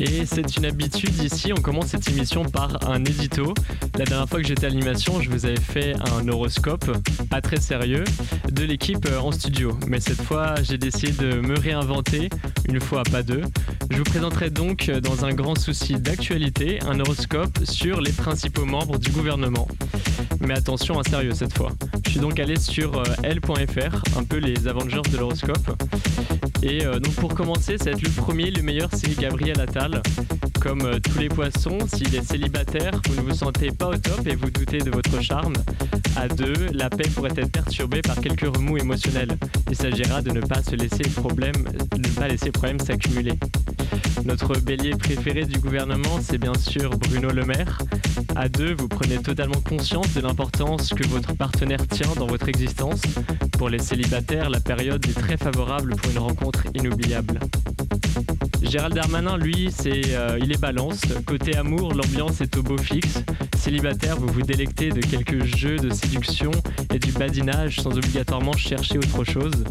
Et c'est une habitude ici, on commence cette émission par un édito. La dernière fois que j'étais à l'animation, je vous avais fait un horoscope, pas très sérieux, de l'équipe euh, en studio. Mais cette fois, j'ai décidé de me réinventer, une fois pas deux. Je vous présenterai donc, euh, dans un grand souci d'actualité, un horoscope sur les principaux membres du gouvernement. Mais attention, à sérieux cette fois. Je suis donc allé sur euh, L.fr, un peu les Avengers de l'horoscope. Et donc pour commencer, ça va le premier, le meilleur, c'est Gabriel Attal. Comme euh, tous les poissons, s'il est célibataire, vous ne vous sentez pas au top et vous doutez de votre charme. À deux, la paix pourrait être perturbée par quelques remous émotionnels. Il s'agira de ne pas se laisser problème, de ne pas laisser problème s'accumuler. Notre bélier préféré du gouvernement, c'est bien sûr Bruno Le Maire. À deux, vous prenez totalement conscience de l'importance que votre partenaire tient dans votre existence. Pour les célibataires, la période est très favorable pour une rencontre inoubliable. Gérald Darmanin, lui, euh, il est balance. Côté amour, l'ambiance est au beau fixe. Célibataire, vous vous délectez de quelques jeux de séduction et du badinage sans obligatoirement chercher autre chose.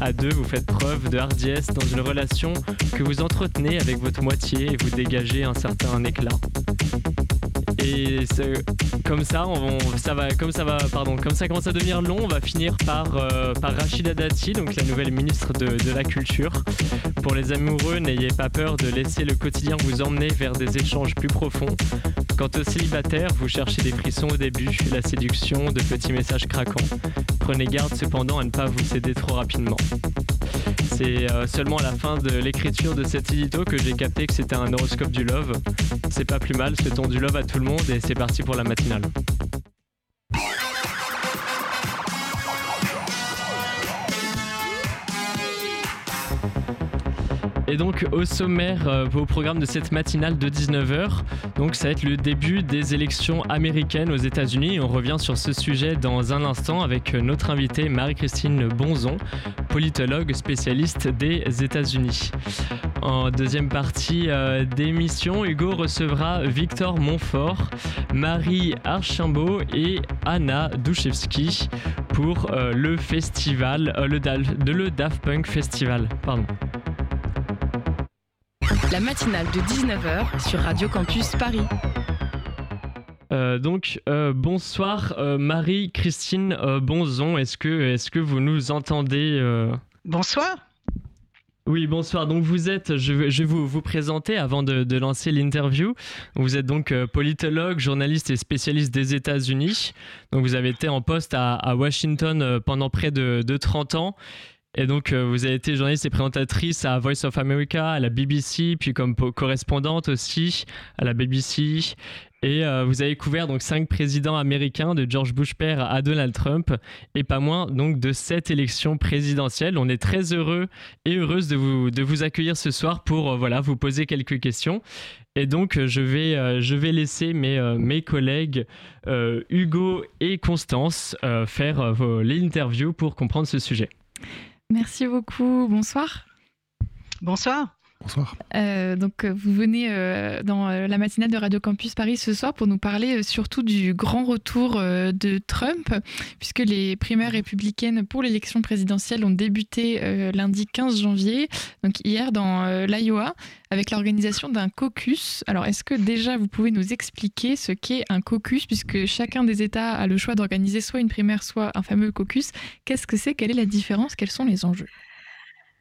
À deux, vous faites preuve de hardiesse dans une relation que vous entretenez avec votre moitié et vous dégagez un certain éclat. Et comme ça, ça va, comme ça va, pardon, comme ça commence à devenir long, on va finir par, euh, par Rachida Dati, donc la nouvelle ministre de, de la Culture. Pour les amoureux, n'ayez pas peur de laisser le quotidien vous emmener vers des échanges plus profonds. Quant aux célibataires, vous cherchez des frissons au début, la séduction, de petits messages craquants. Prenez garde cependant à ne pas vous céder trop rapidement. C'est euh, seulement à la fin de l'écriture de cet édito que j'ai capté que c'était un horoscope du love. C'est pas plus mal, souhaitons du love à tout le monde et c'est parti pour la matinale. Et donc au sommaire euh, au programme de cette matinale de 19h, donc ça va être le début des élections américaines aux États-Unis. On revient sur ce sujet dans un instant avec notre invitée Marie-Christine Bonzon, politologue spécialiste des États-Unis. En deuxième partie euh, d'émission, Hugo recevra Victor Montfort, Marie Archambault et Anna Douchevski pour euh, le festival, le, de le Daft Punk Festival. Pardon la matinale de 19h sur Radio Campus Paris. Euh, donc euh, bonsoir euh, Marie-Christine Bonzon, est-ce que, est que vous nous entendez Bonsoir. Oui, bonsoir. Donc vous êtes, je vais, je vais vous, vous présenter avant de, lancer l'interview. Vous êtes donc politologue, journaliste et spécialiste des États-Unis. Donc vous avez été en poste à, Washington pendant près de, de 30 ans et donc, euh, vous avez été journaliste et présentatrice à Voice of America, à la BBC, puis comme correspondante aussi à la BBC. Et euh, vous avez couvert donc cinq présidents américains, de George Bush père à Donald Trump, et pas moins donc de sept élections présidentielles. On est très heureux et heureuse de vous, de vous accueillir ce soir pour euh, voilà, vous poser quelques questions. Et donc, je vais, je vais laisser mes, mes collègues Hugo et Constance faire l'interview pour comprendre ce sujet. Merci beaucoup. Bonsoir. Bonsoir. Bonsoir. Euh, donc, euh, vous venez euh, dans la matinale de Radio Campus Paris ce soir pour nous parler surtout du grand retour de Trump, puisque les primaires républicaines pour l'élection présidentielle ont débuté lundi 15 janvier, donc hier dans l'Iowa, avec l'organisation d'un caucus. Alors, est-ce que déjà vous pouvez nous expliquer ce qu'est un caucus, puisque chacun des États a le choix d'organiser soit une primaire, soit un fameux caucus? Qu'est-ce que c'est? Quelle est la différence? Quels sont les enjeux?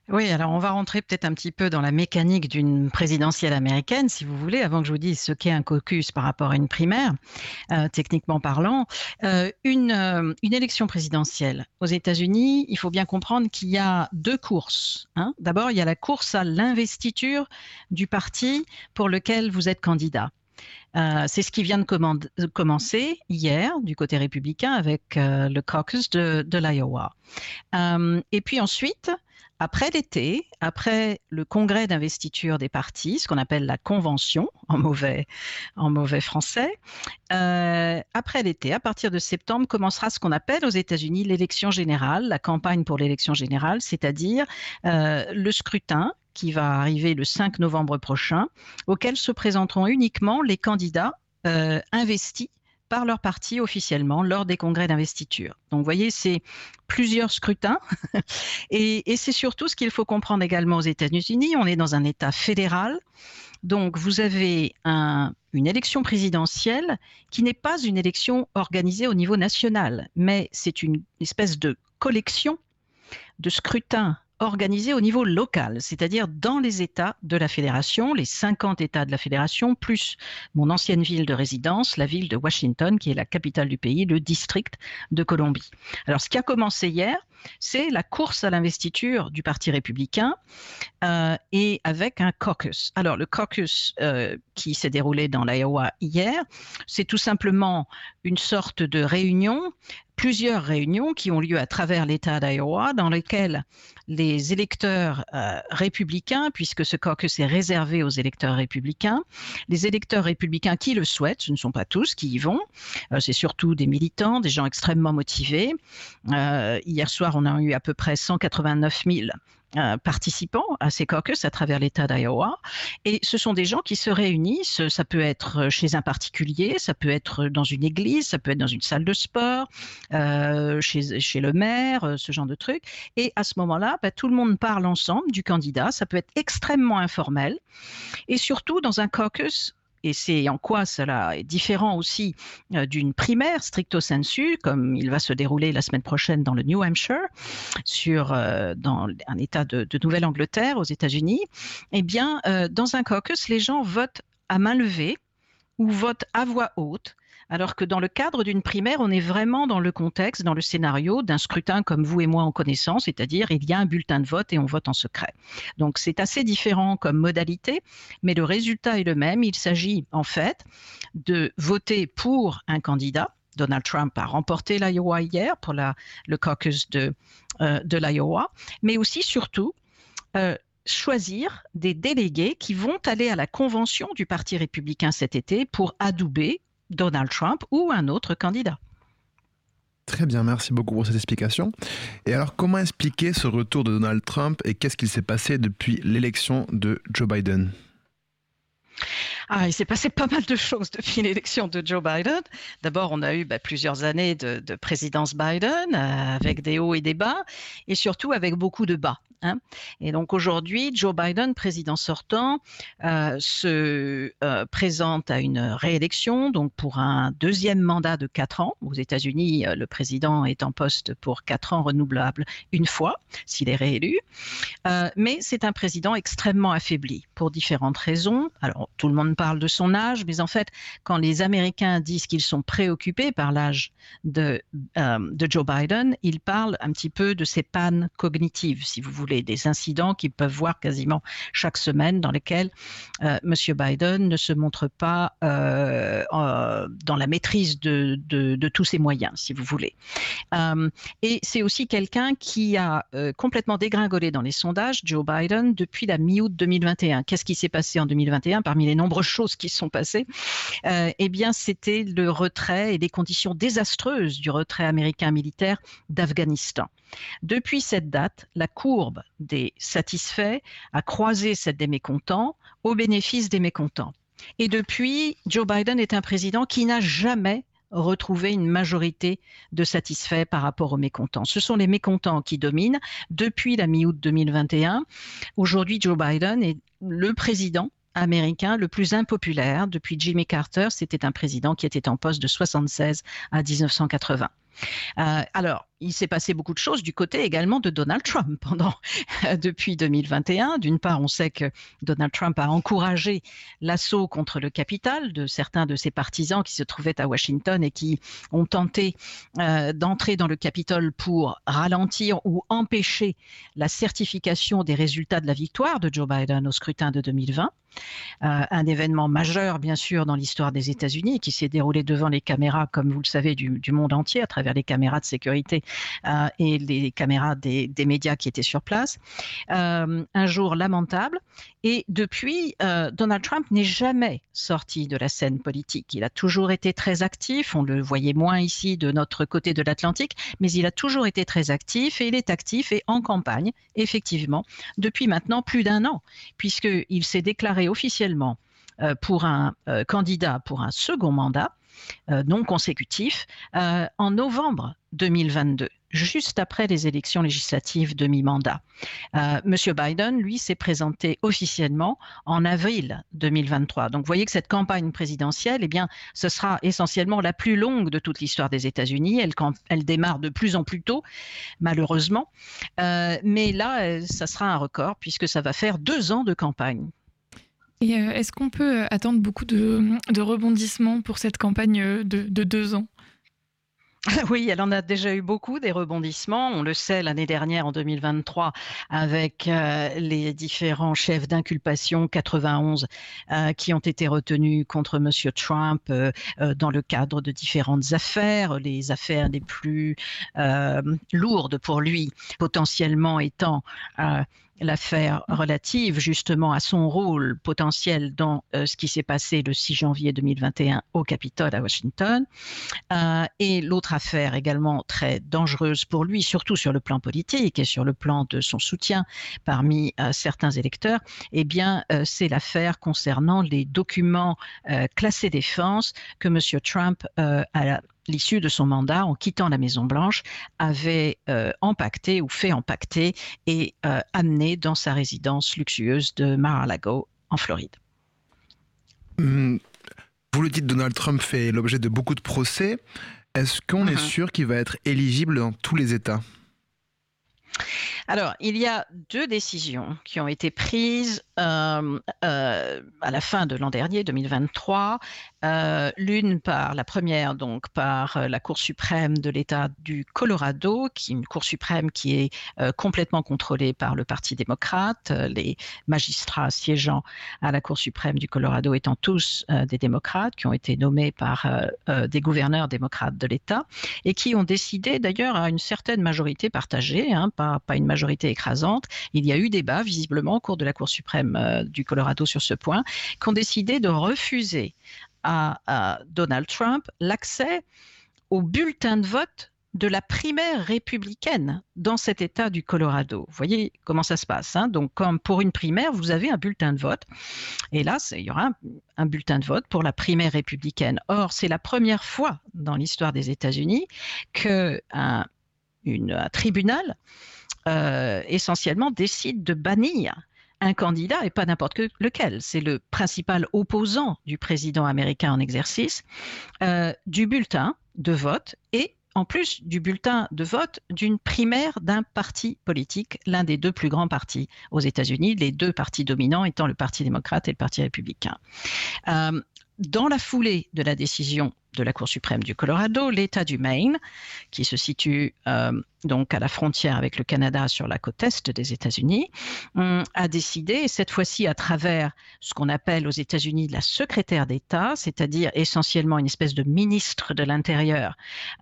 Oui, alors on va rentrer peut-être un petit peu dans la mécanique d'une présidentielle américaine, si vous voulez, avant que je vous dise ce qu'est un caucus par rapport à une primaire, euh, techniquement parlant. Euh, une, euh, une élection présidentielle aux États-Unis, il faut bien comprendre qu'il y a deux courses. Hein. D'abord, il y a la course à l'investiture du parti pour lequel vous êtes candidat. c'est ce qui vient de commencer hier du côté républicain avec le caucus de l'Iowa. et puis ensuite, après l'été, après le congrès d'investiture des partis, ce qu'on appelle la convention en mauvais, français, euh, après l'été, à partir de septembre, commencera ce qu'on appelle aux États-Unis l'élection générale, la campagne pour l'élection générale, c'est-à-dire euh, le scrutin qui va arriver le 5 novembre prochain, auquel se présenteront uniquement les candidats euh, investis par leur parti officiellement lors des congrès d'investiture. Donc, vous voyez, c'est plusieurs scrutins. et, c'est surtout ce qu'il faut comprendre également aux États-Unis. On est dans un État fédéral. Donc, vous avez une élection présidentielle qui n'est pas une élection organisée au niveau national, mais c'est une espèce de collection de scrutins organisé au niveau local, c'est-à-dire dans les États de la fédération, les 50 États de la fédération, plus mon ancienne ville de résidence, la ville de Washington, qui est la capitale du pays, le district de Columbie. Alors, ce qui a commencé hier, c'est la course à l'investiture du Parti républicain euh, et avec un caucus. Alors le caucus euh, qui s'est déroulé dans l'Iowa hier, c'est tout simplement une sorte de réunion plusieurs réunions qui ont lieu à travers l'État d'Iowa dans lesquelles les électeurs euh, républicains, puisque ce caucus est réservé aux électeurs républicains, les électeurs républicains qui le souhaitent, ce ne sont pas tous qui y vont, euh, c'est surtout des militants, des gens extrêmement motivés. Euh, hier soir, on a eu à peu près 189 000 euh, participants à ces caucus à travers l'État d'Iowa. Et ce sont des gens qui se réunissent, ça peut être chez un particulier, ça peut être dans une église, ça peut être dans une salle de sport, euh, chez, chez, le maire, euh, ce genre de trucs. Et à ce moment-là, bah, tout le monde parle ensemble du candidat, ça peut être extrêmement informel. Et surtout, dans un caucus, et c'est en quoi cela est différent aussi euh, d'une primaire stricto sensu, comme il va se dérouler la semaine prochaine dans le New Hampshire, sur, euh, dans un État de, Nouvelle-Angleterre aux États-Unis. Eh bien, euh, dans un caucus, les gens votent à main levée ou votent à voix haute alors que dans le cadre d'une primaire, on est vraiment dans le contexte, dans le scénario d'un scrutin comme vous et moi en connaissance, c'est-à-dire il y a un bulletin de vote et on vote en secret. Donc c'est assez différent comme modalité, mais le résultat est le même. Il s'agit en fait de voter pour un candidat. Donald Trump a remporté l'Iowa hier pour le caucus de, euh, de l'Iowa, mais aussi surtout euh, choisir des délégués qui vont aller à la convention du Parti républicain cet été pour adouber Donald Trump ou un autre candidat. Très bien, merci beaucoup pour cette explication. Et alors, comment expliquer ce retour de Donald Trump et qu'est-ce qu'il s'est passé depuis l'élection de Joe Biden? Ah, il s'est passé pas mal de choses depuis l'élection de Joe Biden. D'abord, on a eu bah, plusieurs années de, présidence Biden euh, avec des hauts et des bas, et surtout avec beaucoup de bas. Hein. Et donc aujourd'hui, Joe Biden, président sortant, euh, se euh, présente à une réélection, donc pour un deuxième mandat de quatre ans. Aux États-Unis, le président est en poste pour quatre ans renouvelables une fois, s'il est réélu. mais c'est un président extrêmement affaibli pour différentes raisons. Alors tout le monde parle de son âge, mais en fait, quand les Américains disent qu'ils sont préoccupés par l'âge euh, de Joe Biden, ils parlent un petit peu de ses pannes cognitives, si vous voulez, des incidents qu'ils peuvent voir quasiment chaque semaine dans lesquels euh, M. Biden ne se montre pas euh, dans la maîtrise de, de, tous ses moyens, si vous voulez. et c'est aussi quelqu'un qui a complètement dégringolé dans les sondages, Joe Biden, depuis la mi-août 2021. Qu'est-ce qui s'est passé en 2021 parmi les nombreuses choses qui sont passées, euh, eh bien, c'était le retrait et les conditions désastreuses du retrait américain militaire d'Afghanistan. Depuis cette date, la courbe des satisfaits a croisé celle des mécontents au bénéfice des mécontents. Et depuis, Joe Biden est un président qui n'a jamais retrouvé une majorité de satisfaits par rapport aux mécontents. Ce sont les mécontents qui dominent depuis la mi-août 2021. Aujourd'hui, Joe Biden est le président américain le plus impopulaire depuis Jimmy Carter. C'était un président qui était en poste de 76 à 1980. Euh, alors, il s'est passé beaucoup de choses du côté également de Donald Trump pendant depuis 2021. D'une part, on sait que Donald Trump a encouragé l'assaut contre le Capitole de certains de ses partisans qui se trouvaient à Washington et qui ont tenté euh, d'entrer dans le Capitole pour ralentir ou empêcher la certification des résultats de la victoire de Joe Biden au scrutin de 2020. Euh, un événement majeur, bien sûr, dans l'histoire des États-Unis qui s'est déroulé devant les caméras, comme vous le savez, du, du monde entier à travers travers les caméras de sécurité et les caméras des, médias qui étaient sur place. un jour lamentable. Et depuis, Donald Trump n'est jamais sorti de la scène politique. Il a toujours été très actif. On le voyait moins ici de notre côté de l'Atlantique, mais il a toujours été très actif et il est actif et en campagne, effectivement, depuis maintenant plus d'un an, puisqu'il s'est déclaré officiellement euh, pour un euh, candidat pour un second mandat euh, non consécutif en novembre 2022 juste après les élections législatives de mi-mandat. Monsieur Biden, lui, s'est présenté officiellement en avril 2023. Donc, vous voyez que cette campagne présidentielle, eh bien, ce sera essentiellement la plus longue de toute l'histoire des États-Unis. Elle, elle, démarre de plus en plus tôt, malheureusement. mais là, ça sera un record puisque ça va faire deux ans de campagne. Et euh, est-ce qu'on peut euh, attendre beaucoup de, rebondissements pour cette campagne euh, de, deux ans? Oui, elle en a déjà eu beaucoup des rebondissements. On le sait l'année dernière, en 2023, avec les différents chefs d'inculpation 91 qui ont été retenus contre M. Trump dans le cadre de différentes affaires, les affaires les plus lourdes pour lui, potentiellement étant l'affaire relative justement à son rôle potentiel dans euh, ce qui s'est passé le 6 janvier 2021 au Capitole à Washington, euh, et l'autre affaire également très dangereuse pour lui, surtout sur le plan politique et sur le plan de son soutien parmi euh, certains électeurs, eh bien c'est l'affaire concernant les documents classés défense que M. Trump a l'issue de son mandat, en quittant la Maison-Blanche, avait euh, empaqueté ou fait empaqueter et euh, amené dans sa résidence luxueuse de Mar-a-Lago en Floride. Hum, vous le dites, Donald Trump fait l'objet de beaucoup de procès. Est-ce qu'on est uh-huh. sûr qu'il va être éligible dans tous les États? Alors, il y a deux décisions qui ont été prises euh, euh, à la fin de l'an dernier, 2023. Euh, l'une par la première, donc par la Cour suprême de l'État du Colorado, qui est une Cour suprême qui est complètement contrôlée par le Parti démocrate. Les magistrats siégeant à la Cour suprême du Colorado étant tous des démocrates, qui ont été nommés par des gouverneurs démocrates de l'État et qui ont décidé d'ailleurs à une certaine majorité partagée, hein, pas, une majorité écrasante. Il y a eu débat visiblement au cours de la Cour suprême euh, du Colorado sur ce point, qui ont décidé de refuser à, Donald Trump l'accès au bulletin de vote de la primaire républicaine dans cet État du Colorado. Vous voyez comment ça se passe. Hein. Donc, comme pour une primaire, vous avez un bulletin de vote. Et là, il y aura un, bulletin de vote pour la primaire républicaine. Or, c'est la première fois dans l'histoire des États-Unis qu'un un tribunal euh, essentiellement décide de bannir un candidat, et pas n'importe lequel, c'est le principal opposant du président américain en exercice, euh, du bulletin de vote et en plus du bulletin de vote d'une primaire d'un parti politique, l'un des deux plus grands partis aux États-Unis, les deux partis dominants étant le Parti démocrate et le Parti républicain. Euh, dans la foulée de la décision de la Cour suprême du Colorado, l'État du Maine, qui se situe euh, donc à la frontière avec le Canada sur la côte est des États-Unis, a décidé, cette fois-ci à travers ce qu'on appelle aux États-Unis la secrétaire d'État, c'est-à-dire essentiellement une espèce de ministre de l'Intérieur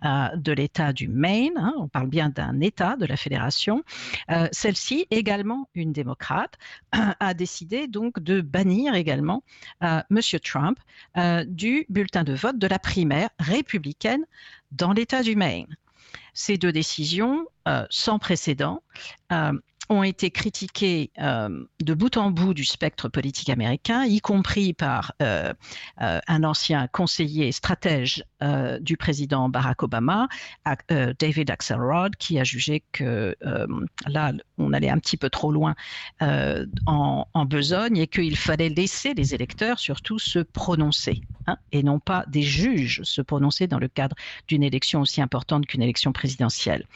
euh, de l'État du Maine, hein, on parle bien d'un État de la fédération, euh, celle-ci, également une démocrate, a décidé donc de bannir également euh, M. Trump du bulletin de vote de la républicaine dans l'État du Maine. Ces deux décisions, euh, sans précédent, euh, ont été critiquées euh, de bout en bout du spectre politique américain, y compris par un ancien conseiller stratège du président Barack Obama, David Axelrod, qui a jugé que là, on allait un petit peu trop loin en, besogne et qu'il fallait laisser les électeurs surtout se prononcer Hein, et non pas des juges se prononcer dans le cadre d'une élection aussi importante qu'une élection présidentielle.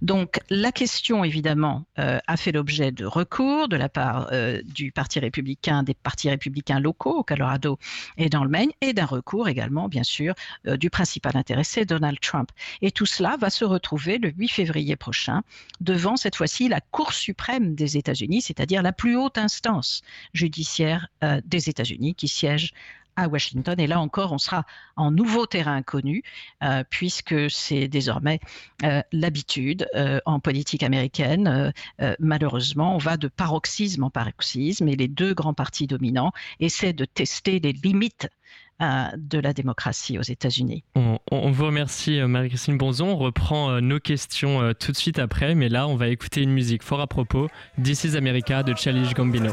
Donc la question, évidemment, euh, a fait l'objet de recours de la part euh, du Parti républicain, des partis républicains locaux au Colorado et dans le Maine, et d'un recours également, bien sûr, euh, du principal intéressé, Donald Trump. Et tout cela va se retrouver le 8 février prochain devant, cette fois-ci, la Cour suprême des États-Unis, c'est-à-dire la plus haute instance judiciaire des États-Unis qui siège à Washington. Et là encore, on sera en nouveau terrain connu, euh, puisque c'est désormais euh, l'habitude euh, en politique américaine. malheureusement, on va de paroxysme en paroxysme et les deux grands partis dominants essaient de tester les limites de la démocratie aux États-Unis. On, vous remercie, Marie-Christine Bonzon. On reprend nos questions tout de suite après, mais là, on va écouter une musique fort à propos, This is America de Challenge Gambino.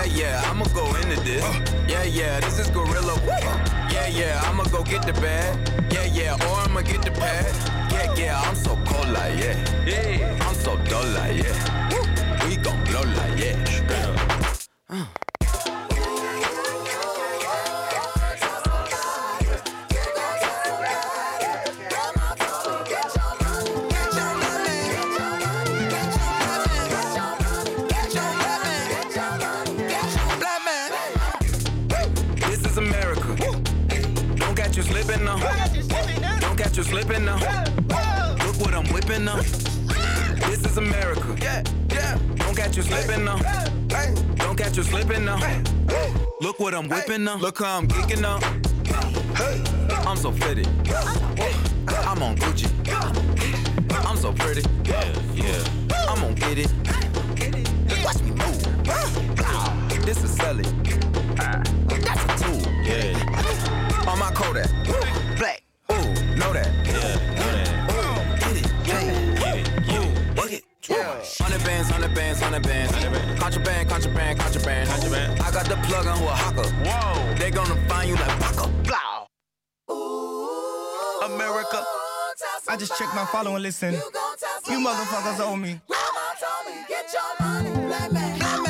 Yeah, yeah, I'ma go into this. Yeah, yeah, this is Gorilla. Yeah, yeah, I'ma go get the bag. Yeah, yeah, or I'ma get the pad. Yeah, yeah, I'm so cold like yeah. Yeah, I'm so dull like yeah. I'm whipping them. Look how I'm kicking now. I'm so fitted. I'm on Gucci. I'm so pretty. Yeah, yeah. I'm gonna get it. Watch me move. This is Sally. That's a tool. Yeah. On my Kodak. Black know that. Yeah, know that. Get it, get it, get it, get it, get it. Yeah. Hundred bands, hundred bands, hundred bands. Contraband, contraband, contraband. contraband. I got the plug on who a hawker. Whoa. They gonna find you like Paco. Blow. America. I just checked my follow and listen. You motherfuckers owe me. Grandma told me, get your money, black man. Black man.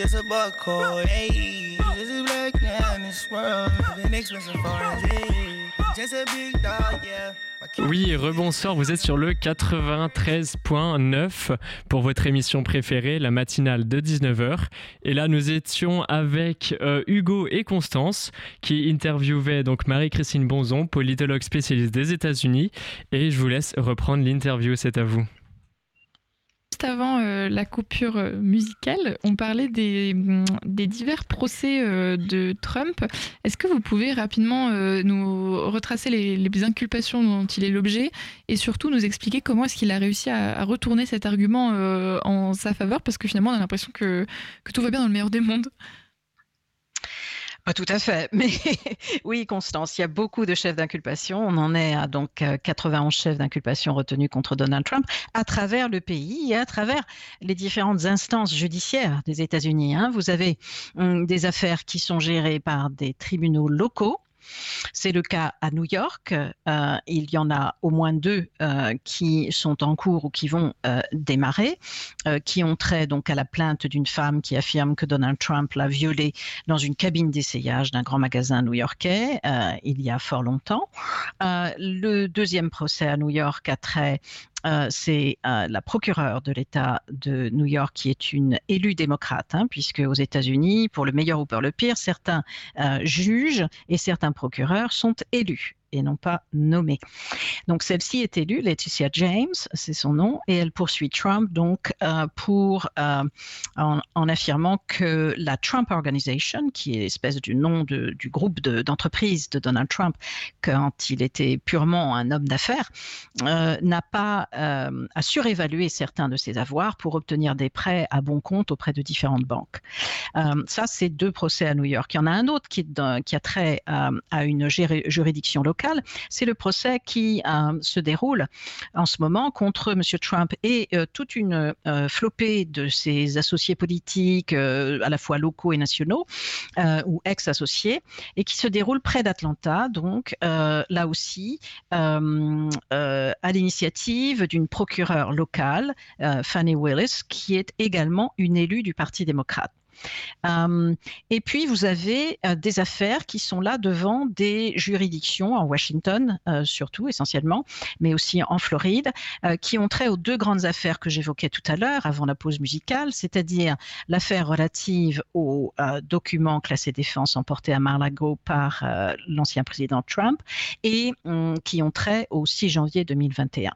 Just a buck code. Hey, just a black man in this world. Been expensive foreign. Hey, just a big dog, yeah. Oui, rebonsoir, vous êtes sur le 93.9 pour votre émission préférée, la matinale de 19h. Et là, nous étions avec euh, Hugo et Constance qui interviewaient donc Marie-Christine Bonzon, politologue spécialiste des États-Unis. Et je vous laisse reprendre l'interview, c'est à vous avant euh, la coupure euh, musicale, on parlait des, mm, divers procès euh, de Trump. Est-ce que vous pouvez rapidement nous retracer les, inculpations dont il est l'objet et surtout nous expliquer comment est-ce qu'il a réussi à, retourner cet argument en sa faveur? Parce que finalement, on a l'impression que tout va bien dans le meilleur des mondes. Pas tout à fait, mais oui, Constance, il y a beaucoup de chefs d'inculpation. On en est à donc 91 euh, chefs d'inculpation retenus contre Donald Trump à travers le pays et à travers les différentes instances judiciaires des États-Unis. Hein. Vous avez hum, des affaires qui sont gérées par des tribunaux locaux C'est le cas à New York. Euh, il y en a au moins deux euh, qui sont en cours ou qui vont euh, démarrer, qui ont trait donc à la plainte d'une femme qui affirme que Donald Trump l'a violée dans une cabine d'essayage d'un grand magasin new-yorkais il y a fort longtemps. le deuxième procès à New York a trait euh, c'est euh, la procureure de l'État de New York qui est une élue démocrate, hein, puisque aux États-Unis, pour le meilleur ou pour le pire, certains euh, juges et certains procureurs sont élus et non pas nommée. Donc celle-ci est élue, Laetitia James, c'est son nom, et elle poursuit Trump donc euh, pour euh, en, affirmant que la Trump Organization, qui est l'espèce du nom du groupe d'entreprise de, Donald Trump quand il était purement un homme d'affaires, euh, n'a pas a surévalué certains de ses avoirs pour obtenir des prêts à bon compte auprès de différentes banques. ça, c'est deux procès à New York. Il y en a un autre qui, qui a trait à une juridiction locale c'est le procès qui euh, se déroule en ce moment contre M. Trump et euh, toute une euh, flopée de ses associés politiques, à la fois locaux et nationaux, ou ex-associés, et qui se déroule près d'Atlanta, donc là aussi, à l'initiative d'une procureure locale, Fanny Willis, qui est également une élue du Parti démocrate. Euh, et puis, vous avez euh, des affaires qui sont là devant des juridictions en Washington, euh, surtout, essentiellement, mais aussi en Floride, qui ont trait aux deux grandes affaires que j'évoquais tout à l'heure, avant la pause musicale, c'est-à-dire l'affaire relative aux documents classés défense emportés à Mar-Lago par l'ancien président Trump et hum, qui ont trait au 6 janvier 2021.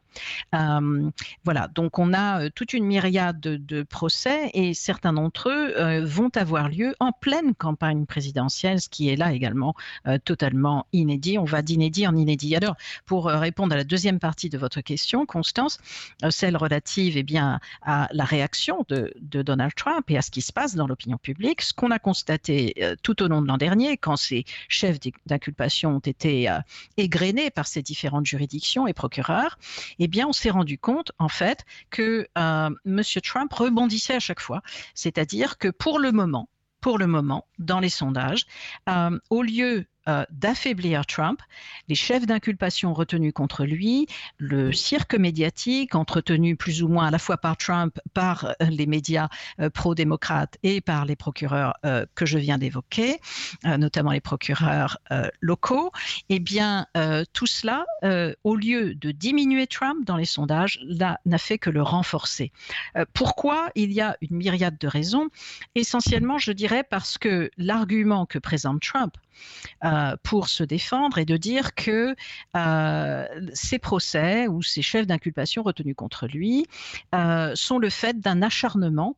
voilà, donc on a toute une myriade de, de procès et certains d'entre eux vont avoir lieu en pleine campagne présidentielle, ce qui est là également euh, totalement inédit. On va d'inédit en inédit. Alors, pour euh, répondre à la deuxième partie de votre question, Constance, euh, celle relative eh bien, à la réaction de, Donald Trump et à ce qui se passe dans l'opinion publique, ce qu'on a constaté tout au long de l'an dernier, quand ces chefs d'inculpation ont été égrenés par ces différentes juridictions et procureurs, eh bien, on s'est rendu compte, en fait, que M. Trump rebondissait à chaque fois. C'est-à-dire que pour le moment, pour le moment, dans les sondages, euh, au lieu euh, d'affaiblir Trump, les chefs d'inculpation retenus contre lui, le cirque médiatique entretenu plus ou moins à la fois par Trump, par euh, les médias euh, pro-démocrates et par les procureurs que je viens d'évoquer, notamment les procureurs locaux, eh bien tout cela, au lieu de diminuer Trump dans les sondages, n'a fait que le renforcer. pourquoi? Il y a une myriade de raisons. Essentiellement, je dirais parce que l'argument que présente Trump, euh, pour se défendre et de dire que euh, ces procès ou ces chefs d'inculpation retenus contre lui euh, sont le fait d'un acharnement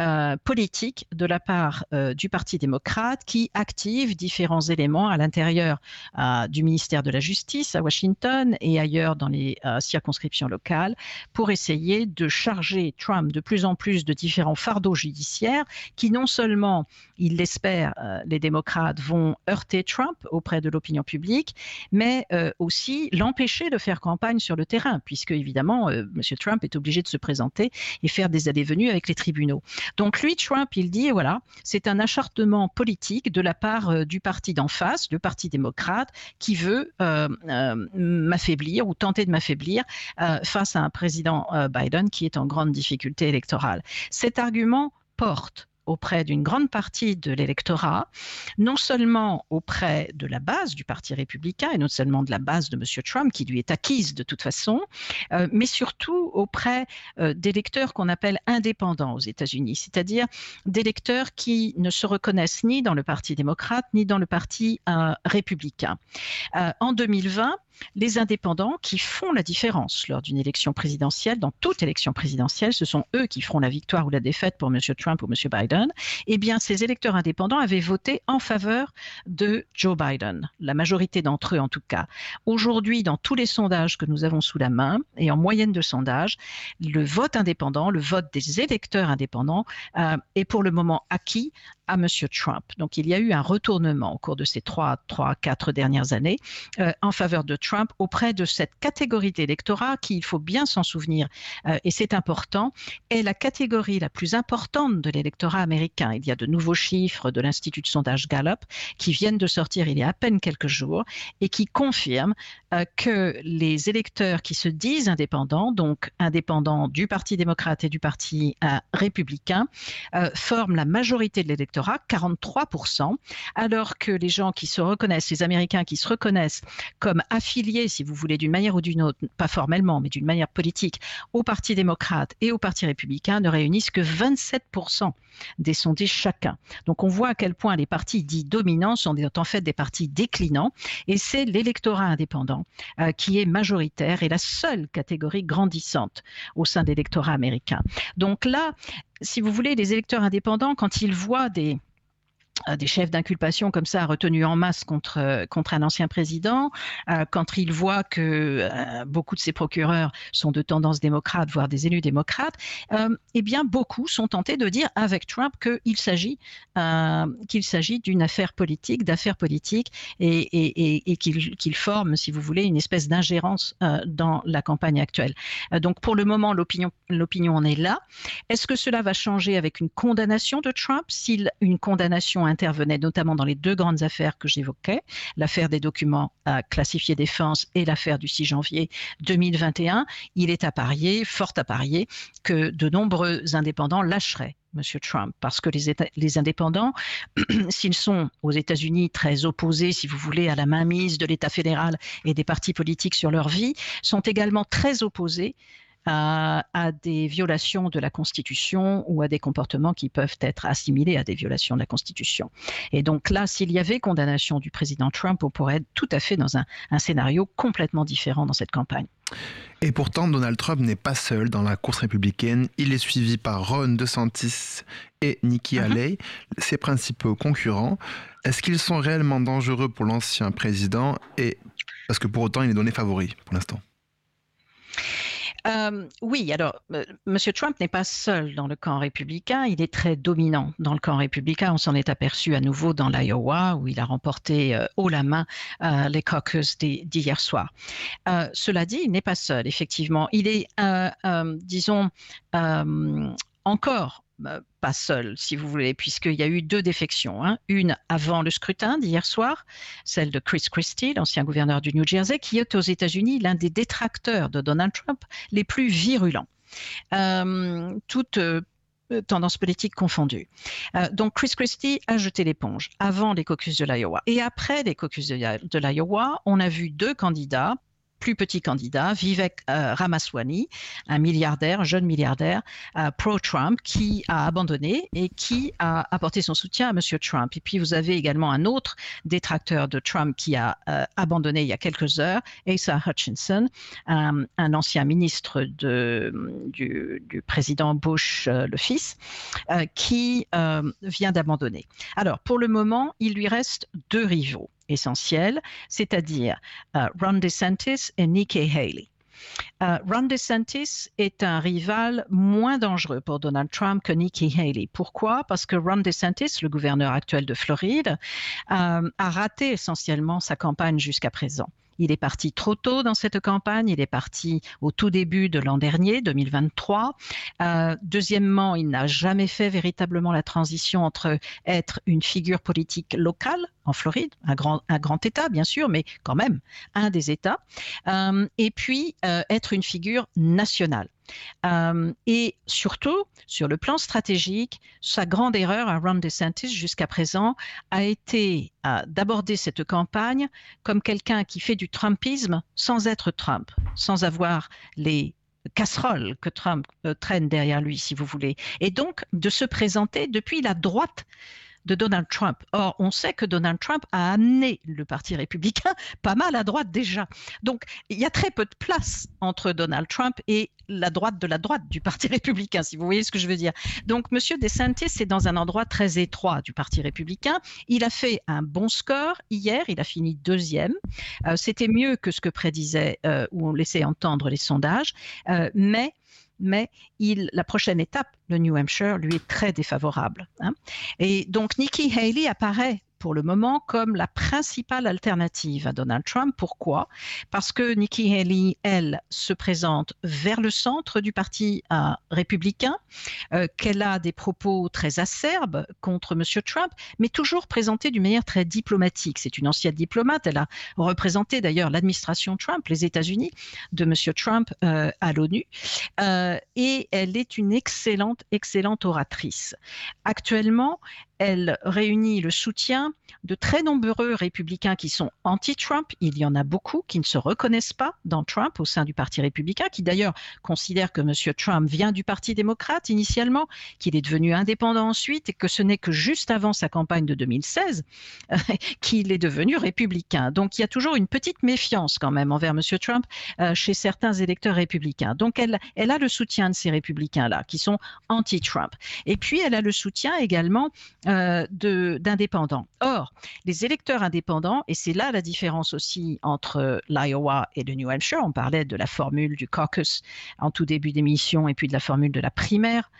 euh, politique de la part euh, du Parti démocrate qui active différents éléments à l'intérieur euh, du ministère de la Justice à Washington et ailleurs dans les circonscriptions locales pour essayer de charger Trump de plus en plus de différents fardeaux judiciaires qui non seulement, il l'espère, les démocrates vont heurter Trump auprès de l'opinion publique, mais aussi l'empêcher de faire campagne sur le terrain, puisque évidemment, M. Trump est obligé de se présenter et faire des allées-venues avec les tribunaux. Donc lui, Trump, il dit, voilà, c'est un acharnement politique de la part euh, du parti d'en face, le Parti démocrate, qui veut euh, euh, m'affaiblir ou tenter de m'affaiblir face à un président Biden qui est en grande difficulté électorale. Cet argument porte auprès d'une grande partie de l'électorat, non seulement auprès de la base du Parti républicain et non seulement de la base de M. Trump, qui lui est acquise de toute façon, euh, mais surtout auprès euh, d'électeurs qu'on appelle indépendants aux États-Unis, c'est-à-dire d'électeurs qui ne se reconnaissent ni dans le Parti démocrate ni dans le Parti euh, républicain. en 2020, les indépendants qui font la différence lors d'une élection présidentielle, dans toute élection présidentielle, ce sont eux qui feront la victoire ou la défaite pour M. Trump ou M. Biden, eh bien, ces électeurs indépendants avaient voté en faveur de Joe Biden, la majorité d'entre eux en tout cas. Aujourd'hui, dans tous les sondages que nous avons sous la main, et en moyenne de sondage, le vote indépendant, le vote des électeurs indépendants, euh, est pour le moment acquis à M. Trump. Donc il y a eu un retournement au cours de ces trois, trois quatre dernières années euh, en faveur de Trump auprès de cette catégorie d'électorat qui, il faut bien s'en souvenir, euh, et c'est important, est la catégorie la plus importante de l'électorat américain. Il y a de nouveaux chiffres de l'Institut de sondage Gallup qui viennent de sortir il y a à peine quelques jours et qui confirment que les électeurs qui se disent indépendants, donc indépendants du Parti démocrate et du Parti républicain, forment la majorité de l'électorat 43%, alors que les gens qui se reconnaissent, les Américains qui se reconnaissent comme affiliés, si vous voulez, d'une manière ou d'une autre, pas formellement, mais d'une manière politique, au Parti démocrate et au Parti républicain, ne réunissent que 27% des sondés chacun. Donc on voit à quel point les partis dits dominants sont en fait des partis déclinants, et c'est l'électorat indépendant euh, qui est majoritaire et la seule catégorie grandissante au sein de l'électorat américain. Donc là, si vous voulez, les électeurs indépendants, quand ils voient des, des chefs d'inculpation comme ça retenus en masse contre, euh, contre un ancien président, euh, quand il voit que beaucoup de ses procureurs sont de tendance démocrate, voire des élus démocrates, eh bien beaucoup sont tentés de dire avec Trump qu'il s'agit qu'il s'agit d'une affaire politique, d'affaires politiques, et, et, et, qu'il forme, si vous voulez, une espèce d'ingérence dans la campagne actuelle. donc pour le moment, l'opinion en est là. Est-ce que cela va changer avec une condamnation de Trump, s'il une condamnation intervenait notamment dans les deux grandes affaires que j'évoquais, l'affaire des documents classifiés défense et l'affaire du 6 janvier 2021, il est à parier, fort à parier, que de nombreux indépendants lâcheraient M. Trump, parce que les, les indépendants, s'ils sont aux États-Unis très opposés, si vous voulez, à la mainmise de l'État fédéral et des partis politiques sur leur vie, sont également très opposés à, des violations de la Constitution ou à des comportements qui peuvent être assimilés à des violations de la Constitution. Et donc là, s'il y avait condamnation du président Trump, on pourrait être tout à fait dans un, scénario complètement différent dans cette campagne. Et pourtant, Donald Trump n'est pas seul dans la course républicaine. Il est suivi par Ron DeSantis et Nikki uh-huh. Haley, ses principaux concurrents. Est-ce qu'ils sont réellement dangereux pour l'ancien président et parce que pour autant, il est donné favori pour l'instant? Euh, oui, alors, euh, M. Trump n'est pas seul dans le camp républicain, il est très dominant dans le camp républicain. On s'en est aperçu à nouveau dans l'Iowa, où il a remporté euh, haut la main les caucus d'hier soir. cela dit, il n'est pas seul, effectivement. Il est, disons, encore pas seul, si vous voulez, puisqu'il y a eu deux défections. Hein. Une avant le scrutin d'hier soir, celle de Chris Christie, l'ancien gouverneur du New Jersey, qui est aux États-Unis l'un des détracteurs de Donald Trump les plus virulents. Euh, toute euh, tendance politique confondue. Euh, donc Chris Christie a jeté l'éponge avant les caucus de l'Iowa. Et après les caucus de l'Iowa, on a vu deux candidats plus petit candidat, Vivek euh, Ramaswamy, un milliardaire, un jeune milliardaire euh, pro-Trump qui a abandonné et qui a apporté son soutien à M. Trump. Et puis vous avez également un autre détracteur de Trump qui a euh, abandonné il y a quelques heures, Asa Hutchinson, un ancien ministre du, du, président Bush le fils, qui vient d'abandonner. Alors pour le moment, il lui reste deux rivaux essentiels, c'est-à-dire euh, Ron DeSantis et Nikki Haley. Euh, Ron DeSantis est un rival moins dangereux pour Donald Trump que Nikki Haley. Pourquoi? Parce que Ron DeSantis, le gouverneur actuel de Floride, euh, a raté essentiellement sa campagne jusqu'à présent. Il est parti trop tôt dans cette campagne. Il est parti au tout début de l'an dernier, 2023. Euh, deuxièmement, il n'a jamais fait véritablement la transition entre être une figure politique locale en Floride, un grand, État bien sûr, mais quand même un des États, euh, et puis euh, être une figure nationale. Euh, et surtout, sur le plan stratégique, sa grande erreur à Ron DeSantis jusqu'à présent a été d'aborder cette campagne comme quelqu'un qui fait du Trumpisme sans être Trump, sans avoir les casseroles que Trump traîne derrière lui, si vous voulez, et donc de se présenter depuis la droite de Donald Trump. Or, on sait que Donald Trump a amené le Parti républicain pas mal à droite déjà. Donc, il y a très peu de place entre Donald Trump et la droite de la droite du Parti républicain, si vous voyez ce que je veux dire. Donc, M. DeSantis est dans un endroit très étroit du Parti républicain. Il a fait un bon score hier, il a fini deuxième. Euh, c'était mieux que ce que prédisait euh, ou on laissait entendre les sondages, euh, mais mais il, la prochaine étape, le New Hampshire, lui est très défavorable. Hein. Et donc Nikki Haley apparaît pour le moment comme la principale alternative à Donald Trump. Pourquoi? Parce que Nikki Haley, elle, se présente vers le centre du parti euh, républicain, euh, qu'elle a des propos très acerbes contre M. Trump, mais toujours présentée d'une manière très diplomatique. C'est une ancienne diplomate. Elle a représenté d'ailleurs l'administration Trump, les États-Unis, de M. Trump euh, à l'ONU. et elle est une excellente, excellente oratrice. Actuellement, elle réunit le soutien de très nombreux républicains qui sont anti-Trump. Il y en a beaucoup qui ne se reconnaissent pas dans Trump au sein du Parti républicain, qui d'ailleurs considèrent que M. Trump vient du Parti démocrate initialement, qu'il est devenu indépendant ensuite et que ce n'est que juste avant sa campagne de 2016 qu'il est devenu républicain. Donc il y a toujours une petite méfiance quand même envers M. Trump euh, chez certains électeurs républicains. Donc elle, elle a le soutien de ces républicains-là qui sont anti-Trump. Et puis elle a le soutien également euh, d'indépendants. Or, les électeurs indépendants, et c'est là la différence aussi entre l'Iowa et le New Hampshire, on parlait de la formule du caucus en tout début d'émission et puis de la formule de la primaire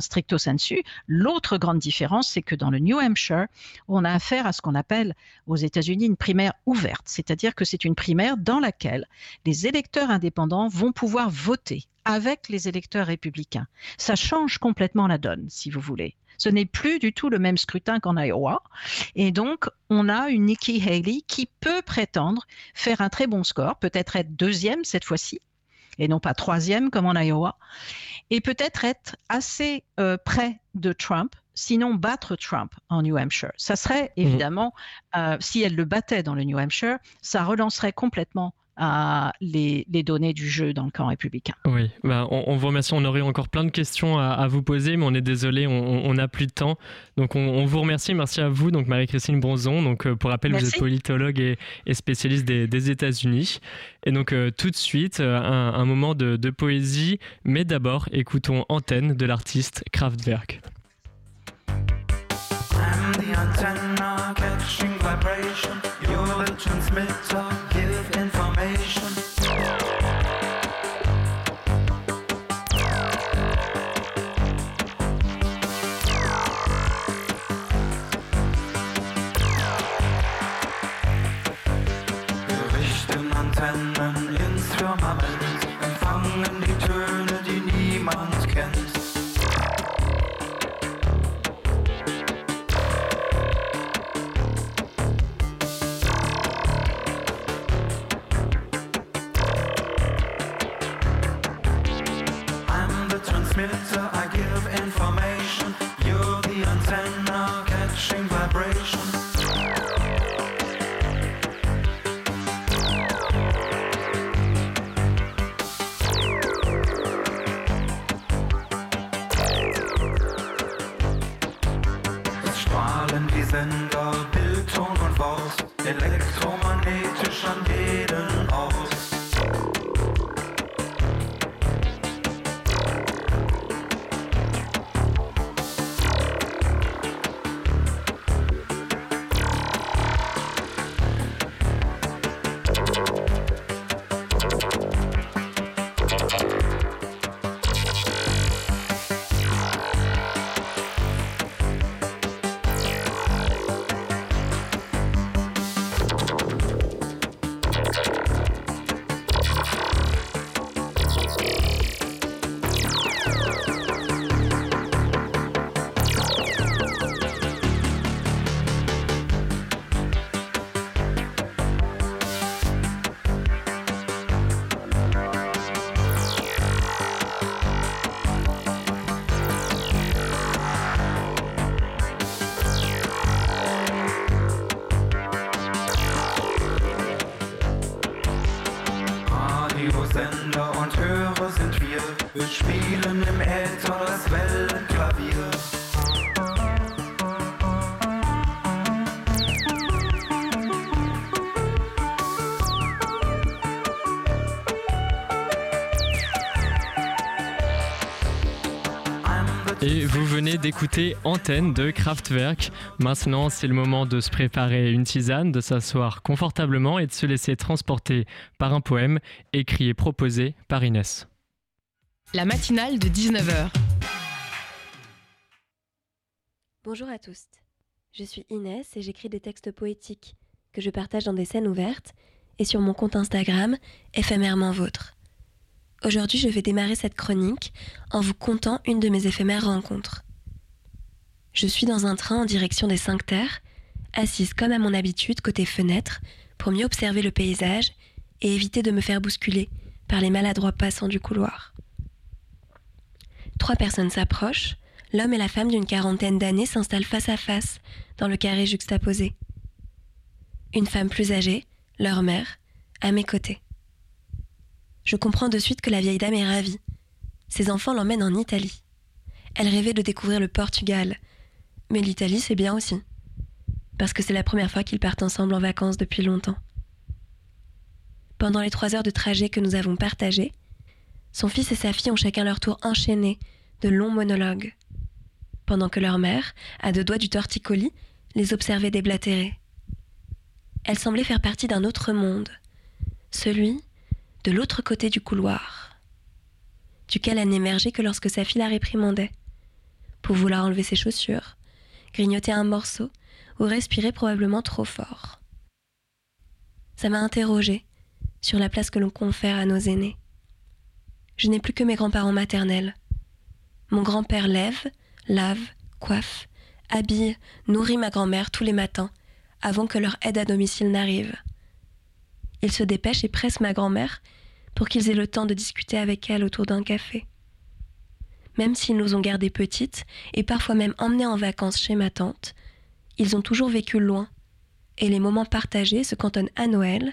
stricto sensu. L'autre grande différence, c'est que dans le New Hampshire, on a affaire à ce qu'on appelle aux États-Unis une primaire ouverte, c'est-à-dire que c'est une primaire dans laquelle les électeurs indépendants vont pouvoir voter avec les électeurs républicains. Ça change complètement la donne, si vous voulez. Ce n'est plus du tout le même scrutin qu'en Iowa. Et donc, on a une Nikki Haley qui peut prétendre faire un très bon score, peut-être être deuxième cette fois-ci, et non pas troisième comme en Iowa, et peut-être être assez euh, près de Trump, sinon battre Trump en New Hampshire. Ça serait mmh. évidemment, euh, si elle le battait dans le New Hampshire, ça relancerait complètement à les, données du jeu dans le camp républicain. Oui, bah, on, vous remercie. On aurait encore plein de questions à, vous poser, mais on est désolé, on n'a plus de temps. Donc on, vous remercie. Merci à vous, donc Marie-Christine Bronzon. Donc euh, pour rappel, vous êtes politologue et, spécialiste des, États-Unis. Et donc euh, tout de suite, euh, un, moment de, de, poésie, mais d'abord écoutons Antenne de l'artiste Kraftwerk. Et d'écouter Antenne de Kraftwerk. Maintenant, c'est le moment de se préparer une tisane, de s'asseoir confortablement et de se laisser transporter par un poème écrit et proposé par Inès. la matinale de 19h. Bonjour à tous. Je suis Inès et j'écris des textes poétiques que je partage dans des scènes ouvertes et sur mon compte Instagram éphémèrement vôtre. Aujourd'hui, je vais démarrer cette chronique en vous contant une de mes éphémères rencontres. Je suis dans un train en direction des Cinq Terres, assise comme à mon habitude côté fenêtre pour mieux observer le paysage et éviter de me faire bousculer par les maladroits passants du couloir. Trois personnes s'approchent, l'homme et la femme d'une quarantaine d'années s'installent face à face dans le carré juxtaposé. Une femme plus âgée, leur mère, à mes côtés. Je comprends de suite que la vieille dame est ravie. Ses enfants l'emmènent en Italie. Elle rêvait de découvrir le Portugal, mais l'Italie c'est bien aussi, parce que c'est la première fois qu'ils partent ensemble en vacances depuis longtemps. Pendant les trois heures de trajet que nous avons partagées, son fils et sa fille ont chacun leur tour enchaîné de longs monologues, pendant que leur mère, à deux doigts du torticolis, les observait déblatérer. Elle semblait faire partie d'un autre monde, celui de l'autre côté du couloir, duquel elle n'émergeait que lorsque sa fille la réprimandait, pour vouloir enlever ses chaussures, grignoter un morceau ou respirer probablement trop fort. Ça m'a interrogée sur la place que l'on confère à nos aînés. Je n'ai plus que mes grands-parents maternels. Mon grand-père lève, lave, coiffe, habille, nourrit ma grand-mère tous les matins avant que leur aide à domicile n'arrive. Il se dépêche et presse ma grand-mère pour qu'ils aient le temps de discuter avec elle autour d'un café. Même s'ils nous ont gardés petites et parfois même emmenés en vacances chez ma tante, ils ont toujours vécu loin, et les moments partagés se cantonnent à Noël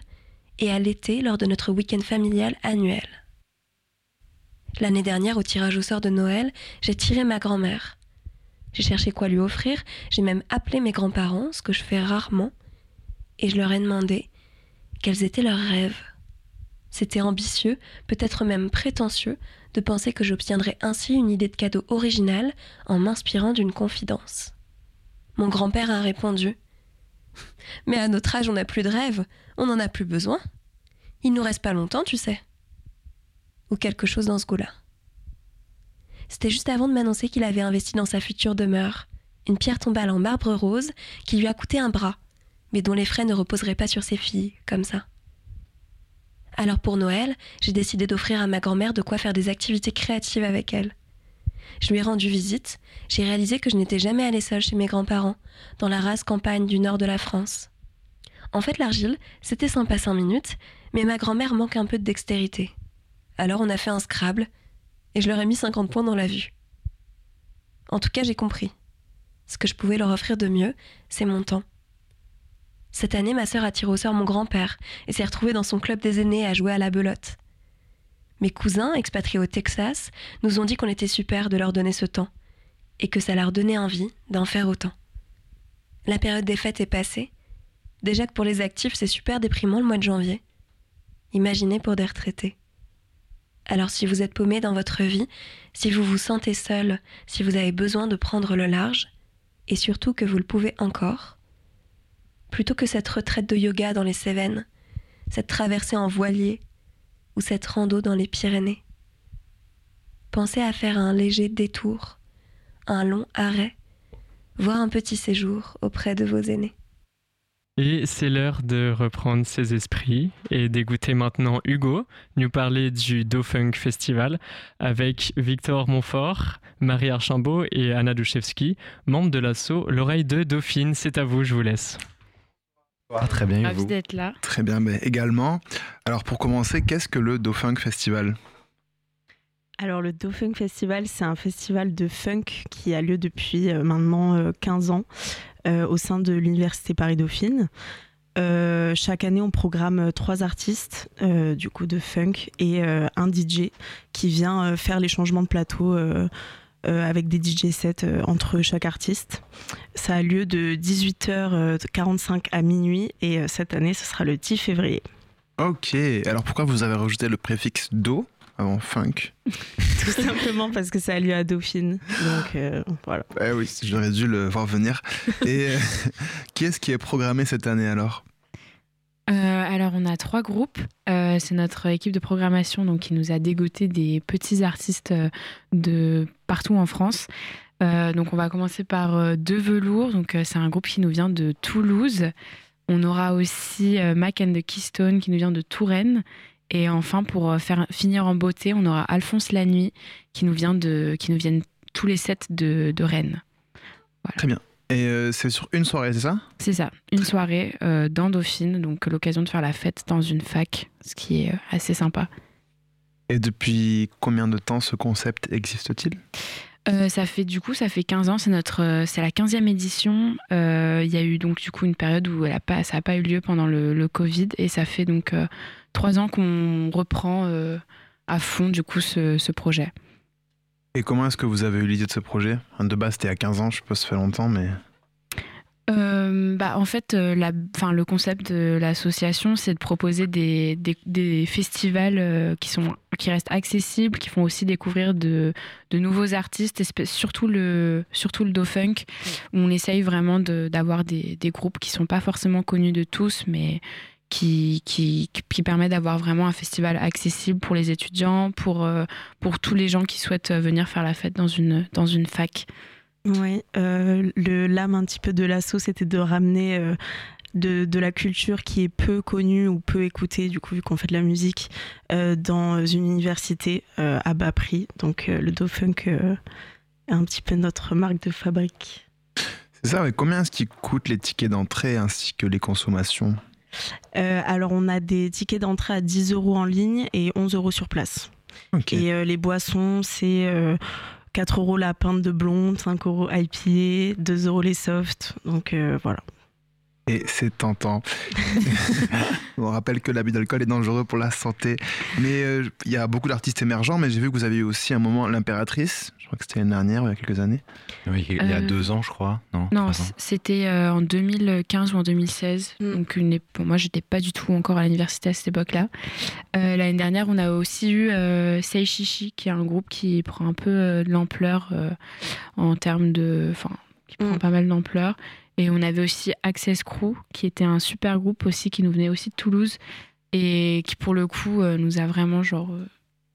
et à l'été lors de notre week-end familial annuel. L'année dernière, au tirage au sort de Noël, j'ai tiré ma grand-mère. J'ai cherché quoi lui offrir, j'ai même appelé mes grands-parents, ce que je fais rarement, et je leur ai demandé quels étaient leurs rêves. C'était ambitieux, peut-être même prétentieux, de penser que j'obtiendrais ainsi une idée de cadeau originale en m'inspirant d'une confidence. Mon grand-père a répondu Mais à notre âge, on n'a plus de rêves, on n'en a plus besoin. Il nous reste pas longtemps, tu sais. Ou quelque chose dans ce goût-là. C'était juste avant de m'annoncer qu'il avait investi dans sa future demeure, une pierre tombale en marbre rose qui lui a coûté un bras, mais dont les frais ne reposeraient pas sur ses filles, comme ça. Alors pour Noël, j'ai décidé d'offrir à ma grand-mère de quoi faire des activités créatives avec elle. Je lui ai rendu visite, j'ai réalisé que je n'étais jamais allée seule chez mes grands-parents, dans la rase campagne du nord de la France. En fait, l'argile, c'était sympa cinq minutes, mais ma grand-mère manque un peu de dextérité. Alors on a fait un Scrabble, et je leur ai mis 50 points dans la vue. En tout cas, j'ai compris. Ce que je pouvais leur offrir de mieux, c'est mon temps. Cette année, ma sœur a tiré au sort mon grand-père et s'est retrouvée dans son club des aînés à jouer à la belote. Mes cousins, expatriés au Texas, nous ont dit qu'on était super de leur donner ce temps et que ça leur donnait envie d'en faire autant. La période des fêtes est passée. Déjà que pour les actifs, c'est super déprimant le mois de janvier. Imaginez pour des retraités. Alors si vous êtes paumé dans votre vie, si vous vous sentez seul, si vous avez besoin de prendre le large, et surtout que vous le pouvez encore, plutôt que cette retraite de yoga dans les Cévennes, cette traversée en voilier ou cette rando dans les Pyrénées. Pensez à faire un léger détour, un long arrêt, voire un petit séjour auprès de vos aînés. Et c'est l'heure de reprendre ses esprits et d'écouter maintenant Hugo nous parler du Dofunk Festival avec Victor Montfort, Marie Archambault et Anna Douchevski, membres de l'assaut L'oreille de Dauphine. C'est à vous, je vous laisse. Ah, très bien, Ravi d'être là. Très bien, mais également. Alors pour commencer, qu'est-ce que le Dauphin Festival? Alors le Dauphin Festival, c'est un festival de funk qui a lieu depuis euh, maintenant 15 euh, ans euh, au sein de l'Université Paris-Dauphine. chaque année, on programme trois artistes du coup de funk et un DJ qui vient faire les changements de plateau avec des DJ sets entre chaque artiste. Ça a lieu de 18h45 à minuit et cette année, ce sera le 10 février. Ok, alors pourquoi vous avez rajouté le préfixe do avant funk? Tout simplement parce que ça a lieu à Dauphine. Donc euh, voilà. Eh oui, j'aurais dû le voir venir. Et euh, qui est-ce qui est programmé cette année alors? Alors on a trois groupes. c'est notre équipe de programmation donc, qui nous a dégoté des petits artistes de partout en France. donc on va commencer par Deux Velours. Donc c'est un groupe qui nous vient de Toulouse. On aura aussi Mac and the Keystone qui nous vient de Touraine. Et enfin, pour finir en beauté, on aura Alphonse La Nuit qui nous, vient de, qui nous viennent tous les sept de, Rennes. Très bien. Et euh, c'est sur une soirée, c'est ça? C'est ça, une soirée euh, dans Dauphine, donc l'occasion de faire la fête dans une fac, ce qui est euh, assez sympa. Et depuis combien de temps ce concept existe-t-il? Ça fait du coup, ça fait 15 ans, c'est notre, c'est la 15e édition. Il y a eu donc du coup une période où elle a pas, ça n'a pas eu lieu pendant le, le, Covid et ça fait donc trois ans qu'on reprend à fond du coup ce, ce projet. Et comment est-ce que vous avez eu l'idée de ce projet? De base, c'était à 15 ans, je suppose, ça fait longtemps, mais... Euh, bah, en fait, euh, la, le concept de l'association, c'est de proposer des, des, festivals euh, qui, sont, qui restent accessibles, qui font aussi découvrir de, de nouveaux artistes, surtout le, surtout le Do-Funk, où on essaye vraiment d'avoir des, des, groupes qui ne sont pas forcément connus de tous, mais qui, qui, qui permet d'avoir vraiment un festival accessible pour les étudiants, pour, euh, pour tous les gens qui souhaitent venir faire la fête dans une, dans une fac. Oui, euh, l'âme un petit peu de l'assaut, c'était de ramener euh, de, de, la culture qui est peu connue ou peu écoutée, du coup, vu qu'on fait de la musique, dans une université à bas prix. Donc le Do-Funk est un petit peu notre marque de fabrique. C'est ça, mais combien est-ce qu'il coûte les tickets d'entrée ainsi que les consommations? Euh, alors, on a des tickets d'entrée à 10 euros en ligne et 11 euros sur place. Et euh, les boissons, c'est 4 euh, euros la pinte de blonde, 5 euros IPA, 2 euros les softs. Donc voilà. Et c'est tentant. on rappelle que l'abus d'alcool est dangereux pour la santé. Mais il y a beaucoup d'artistes émergents, mais j'ai vu que vous avez eu aussi un moment l'impératrice crois que c'était l'année dernière, il y a quelques années. Oui, il y a euh, deux ans, je crois. Non, non c'était euh, en 2015 ou en 2016. Mm. Donc une, bon, moi, j'étais pas du tout encore à l'université à cette époque-là. Euh, l'année dernière, on a aussi eu Seishishi, qui est un groupe qui prend un peu de l'ampleur en termes de. Enfin, qui prend mm. pas mal d'ampleur. Et on avait aussi Access Crew, qui était un super groupe aussi, qui nous venait aussi de Toulouse et qui, pour le coup, nous a vraiment genre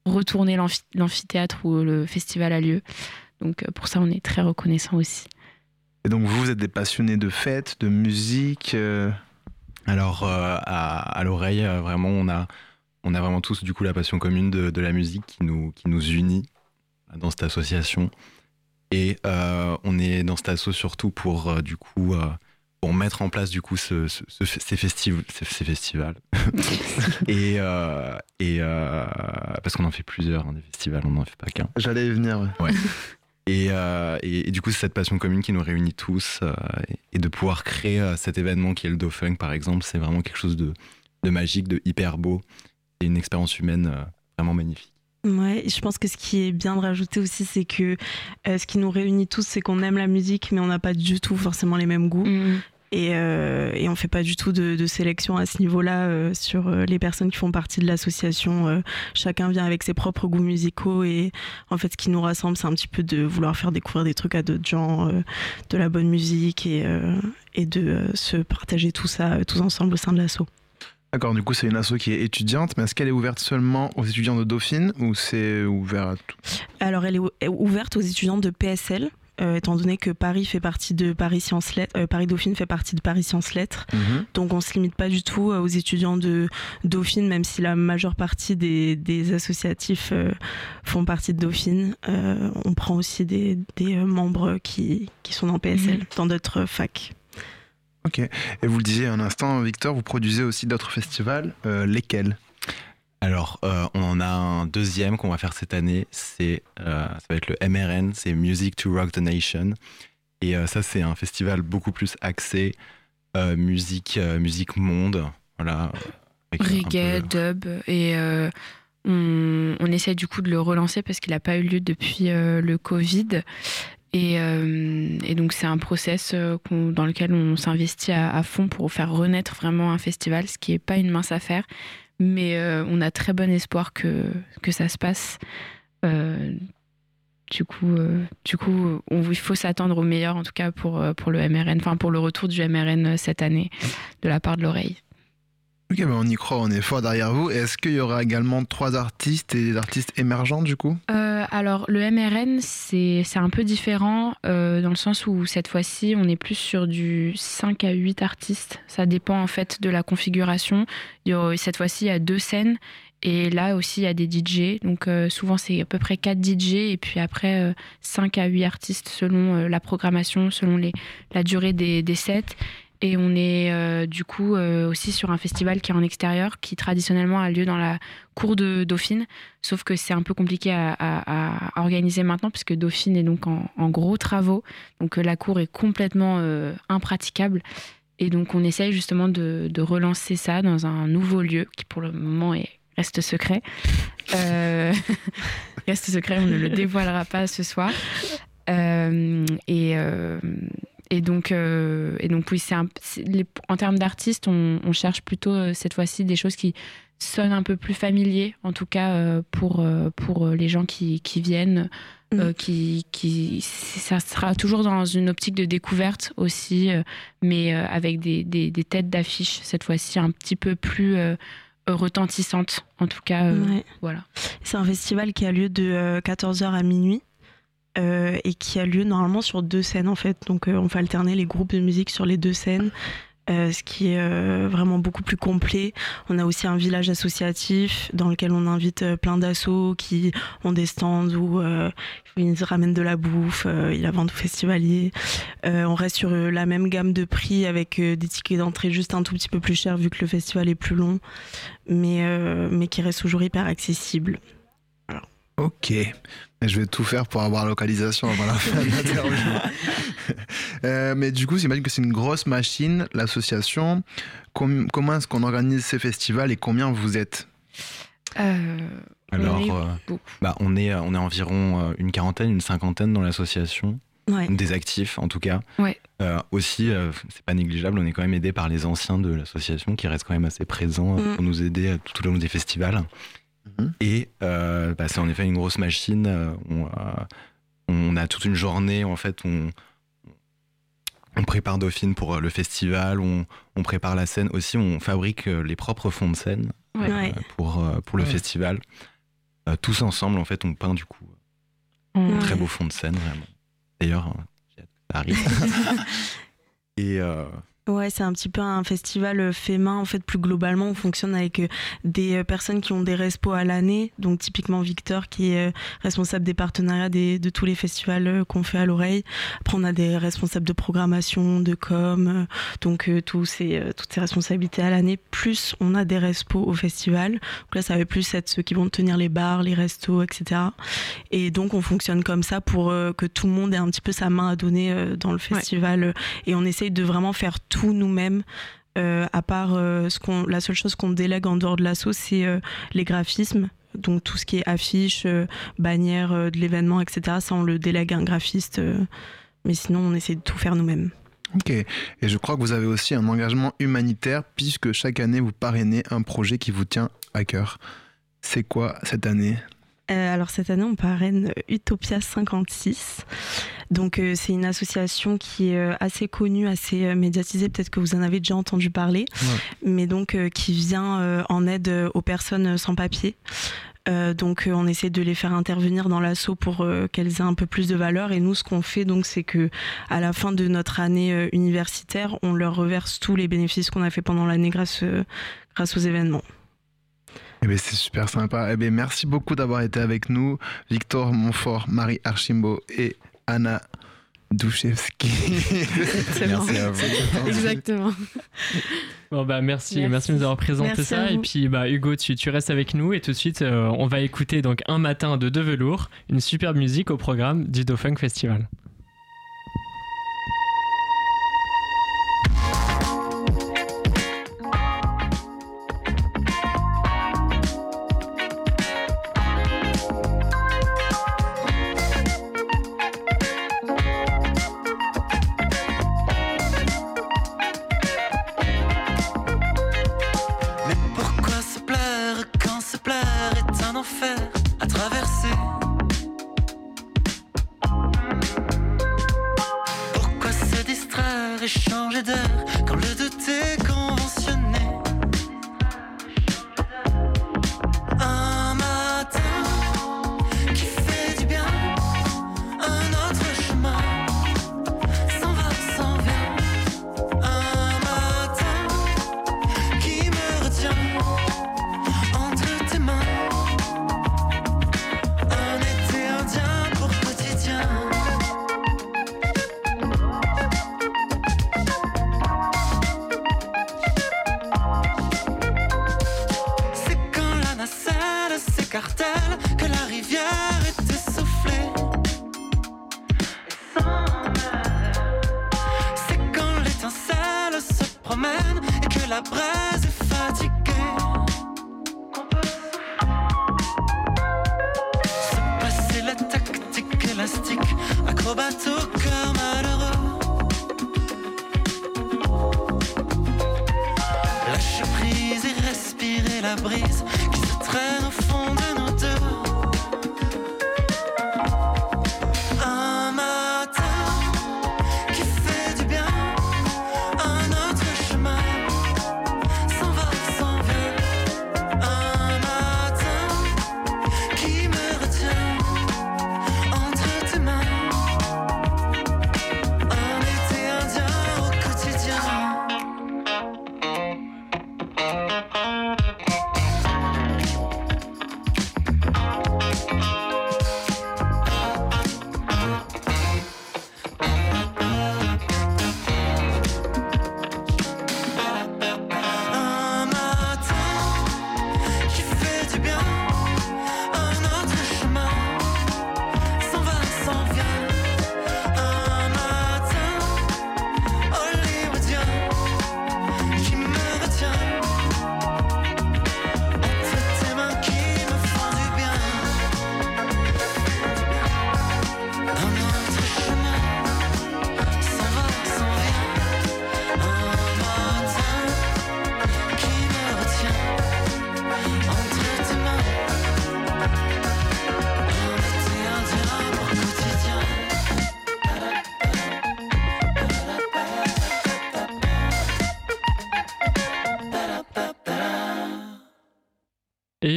retourner l'amphithéâtre où le festival a lieu. Donc euh, pour ça, on est très reconnaissant aussi. Et donc vous, vous êtes des passionnés de fêtes, de musique euh Alors euh, à, l'oreille, vraiment, on a, on a vraiment tous du coup la passion commune de, la musique qui nous, qui nous unit dans cette association. Et on est dans cette asso surtout pour du coup pour mettre en place du coup ce, ces, festivals, ces, festivals. et euh, et euh, parce qu'on en fait plusieurs, hein, des festivals, on n'en fait pas qu'un. J'allais y venir. Ouais. Euh, et, et, du coup, c'est cette passion commune qui nous réunit tous et, de pouvoir créer cet événement qui est le Do-Funk, par exemple, c'est vraiment quelque chose de, de, magique, de hyper beau et une expérience humaine vraiment magnifique. Ouais, je pense que ce qui est bien de rajouter aussi, c'est que ce qui nous réunit tous, c'est qu'on aime la musique, mais on n'a pas du tout forcément les mêmes goûts. Mm. Et, euh, et, on fait pas du tout de, sélection à ce niveau-là euh, sur euh, les personnes qui font partie de l'association. Euh, chacun vient avec ses propres goûts musicaux et en fait, ce qui nous rassemble, c'est un petit peu de vouloir faire découvrir des trucs à d'autres gens, de la bonne musique et, et de se partager tout ça tous ensemble au sein de l'asso. D'accord, du coup, c'est une asso qui est étudiante, mais est-ce qu'elle est ouverte seulement aux étudiants de Dauphine ou c'est ouvert à tout? Alors, elle est ouverte aux étudiants de PSL, euh, étant donné que Paris fait partie de Paris Sciences Lettres, euh, Paris Dauphine fait partie de Paris Sciences Lettres. Mhm. Donc on se limite pas du tout euh, aux étudiants de Dauphine, même si la majeure partie des, des associatifs font partie de Dauphine. on prend aussi des, des membres qui, qui, sont dans PSL, mhm. dans d'autres facs. Ok. Et vous le disiez un instant, Victor, vous produisez aussi d'autres festivals. lesquels? Alors, euh, on en a un deuxième qu'on va faire cette année. C'est, euh, ça va être le MRN, c'est Music to Rock the Nation. Et euh, ça, c'est un festival beaucoup plus axé musique, musique monde, voilà. Reggae, dub, et on, on, essaie du coup de le relancer parce qu'il n'a pas eu lieu depuis le Covid. Et, donc c'est un process dans lequel on s'investit à, fond pour faire renaître vraiment un festival, ce qui n'est pas une mince affaire. Mais euh, on a très bon espoir que, que ça se passe. Euh, du coup, euh, du coup il faut s'attendre au meilleur, en tout cas pour, pour le MRN, enfin pour le retour du MRN cette année de la part de l'oreille. Ok, ben on y croit, on est fort derrière vous. Est-ce qu'il y aura également trois artistes et des artistes émergents du coup? Euh, Alors le MRN, c'est un peu différent euh, dans le sens où cette fois-ci, on est plus sur du 5 à 8 artistes. Ça dépend en fait de la configuration. cette fois-ci, il y a deux scènes. Et là aussi, il y a des DJ. Donc euh, souvent, c'est à peu près 4 DJ et puis après 5 à 8 artistes selon la programmation, selon les, la durée des, des sets. Et on est euh, du coup euh, aussi sur un festival qui est en extérieur, qui traditionnellement a lieu dans la cour de Dauphine. Sauf que c'est un peu compliqué à, organiser maintenant, puisque Dauphine est donc en, gros travaux. Donc euh, la cour est complètement impraticable. Et donc on essaye justement de, relancer ça dans un nouveau lieu, qui pour le moment est, reste secret. reste secret, on ne le dévoilera pas ce soir. et et donc, euh, et donc oui, c'est en termes d'artistes, on, cherche plutôt euh, cette fois-ci des choses qui sonnent un peu plus familiers, en tout cas euh, pour, pour les gens qui, qui viennent. Mm. qui, qui, ça sera toujours dans une optique de découverte aussi, mais avec des, des, des têtes d'affiche cette fois-ci un petit peu plus retentissantes. En tout cas, voilà. C'est un festival qui a lieu de 14h à minuit. Euh, et qui a lieu normalement sur deux scènes en fait. Donc euh, on fait alterner les groupes de musique sur les deux scènes. Euh, ce qui est vraiment beaucoup plus complet. On a aussi un village associatif dans lequel on invite plein d'assauts qui ont des stands où ils ramènent de la bouffe, ils la vendent aux festivaliers. on reste sur la même gamme de prix avec des tickets d'entrée juste un tout petit peu plus chers vu que le festival est plus long, mais, mais qui reste toujours hyper accessible. Ok, je vais tout faire pour avoir la localisation avant la fin de l'interview. Euh, mais du coup, j'imagine que c'est une grosse machine, l'association. comment est-ce qu'on organise ces festivals et combien vous êtes? Euh, Alors, on est, euh, bah, on, est, on est environ une quarantaine, une cinquantaine dans l'association. Des actifs en tout cas. Ouais. aussi, c'est pas négligeable, on est quand même aidé par les anciens de l'association qui restent quand même assez présents mm. pour nous aider tout au long des festivals. Mhm. Et euh, bah, c'est en effet une grosse machine. Euh, euh, on, a toute une journée, en fait, on, on prépare Dauphine pour le festival, on, prépare la scène aussi, on fabrique les propres fonds de scène pour, pour le festival. tous ensemble, en fait, on peint du coup un très beau fond de scène, vraiment. D'ailleurs, ça arrive. Et Ouais, c'est un petit peu un festival euh, fait main. En fait, plus globalement, on fonctionne avec euh, des euh, personnes qui ont des respos à l'année. Donc, typiquement, Victor, qui est responsable des partenariats de tous les festivals qu'on fait à l'oreille. Après, on a des responsables de programmation, de com. Donc, tous ces, toutes ces responsabilités à l'année. Plus, on a des respos au festival. Donc là, ça va plus être ceux qui vont tenir les bars, les restos, etc. Et donc, on fonctionne comme ça pour que tout le monde ait un petit peu sa main à donner dans le festival. Et on essaye de vraiment faire tout tout nous-mêmes. Euh, à part euh, la seule chose qu'on délègue en dehors de l'assaut, c'est euh, les graphismes. Donc tout ce qui est affiche, bannière de l'événement, etc. Ça, on le délègue à un graphiste. mais sinon, on essaie de tout faire nous-mêmes. Ok. Et je crois que vous avez aussi un engagement humanitaire puisque chaque année, vous parrainez un projet qui vous tient à cœur. C'est quoi cette année euh, alors cette année, on parraine Utopia 56. Donc euh, c'est une association qui est euh, assez connue, assez médiatisée. Peut-être que vous en avez déjà entendu parler, mais donc qui vient en aide aux personnes sans papier. donc on essaie de les faire intervenir dans l'assaut pour qu'elles aient un peu plus de valeur. Et nous, ce qu'on fait donc, c'est que à la fin de notre année universitaire, on leur reverse tous les bénéfices qu'on a fait pendant l'année grâce grâce aux événements. Eh ben, c'est super sympa. Eh ben, merci beaucoup d'avoir été avec nous, Victor Montfort, Marie Archimbo et Anna Douchevski. merci à vous. Exactement. Bon bah merci, merci, de nous avoir présenté ça. Et puis bah Hugo, tu, tu, restes avec nous et tout de suite euh, on va écouter donc un matin de De Velours, une superbe musique au programme du Dauphin Festival.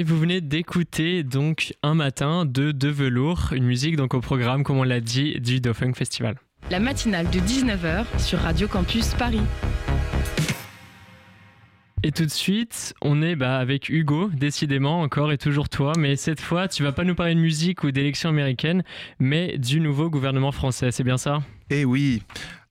Vous venez d'écouter donc un matin de De Velours, une musique donc au programme, comme on l'a dit, du Dauphin Festival. La matinale de 19h sur Radio Campus Paris. Et tout de suite, on est bah, avec Hugo, décidément, encore et toujours toi, mais cette fois, tu vas pas nous parler de musique ou d'élections américaines, mais du nouveau gouvernement français, c'est bien ça? Eh oui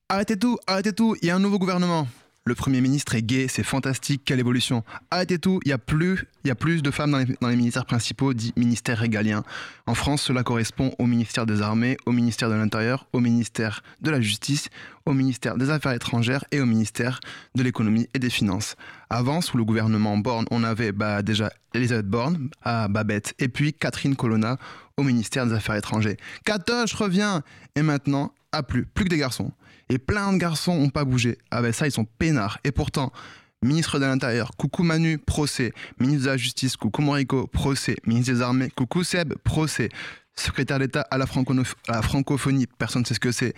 Arrêtez tout, arrêtez tout, il y a un nouveau gouvernement. Le Premier ministre est gay, c'est fantastique, quelle évolution. Arrêtez tout, il y a plus, y a plus de femmes dans les, ministères principaux, dits ministères régaliens. En France, cela correspond au ministère des Armées, au ministère de l'Intérieur, au ministère de la Justice, au ministère des Affaires étrangères et au ministère de l'Économie et des Finances. Avant, sous le gouvernement Borne, on avait bah, déjà Elisabeth Borne à Babette et puis Catherine Colonna au ministère des Affaires étrangères. Katoche revient Et maintenant, à plus, plus que des garçons. Et plein de garçons n'ont pas bougé. Ah ben ça, ils sont peinards. Et pourtant, ministre de l'Intérieur, coucou Manu, procès. Ministre de la Justice, coucou Morico, procès. Ministre des Armées, coucou Seb, procès. Secrétaire d'État à la francophonie, personne ne sait ce que c'est.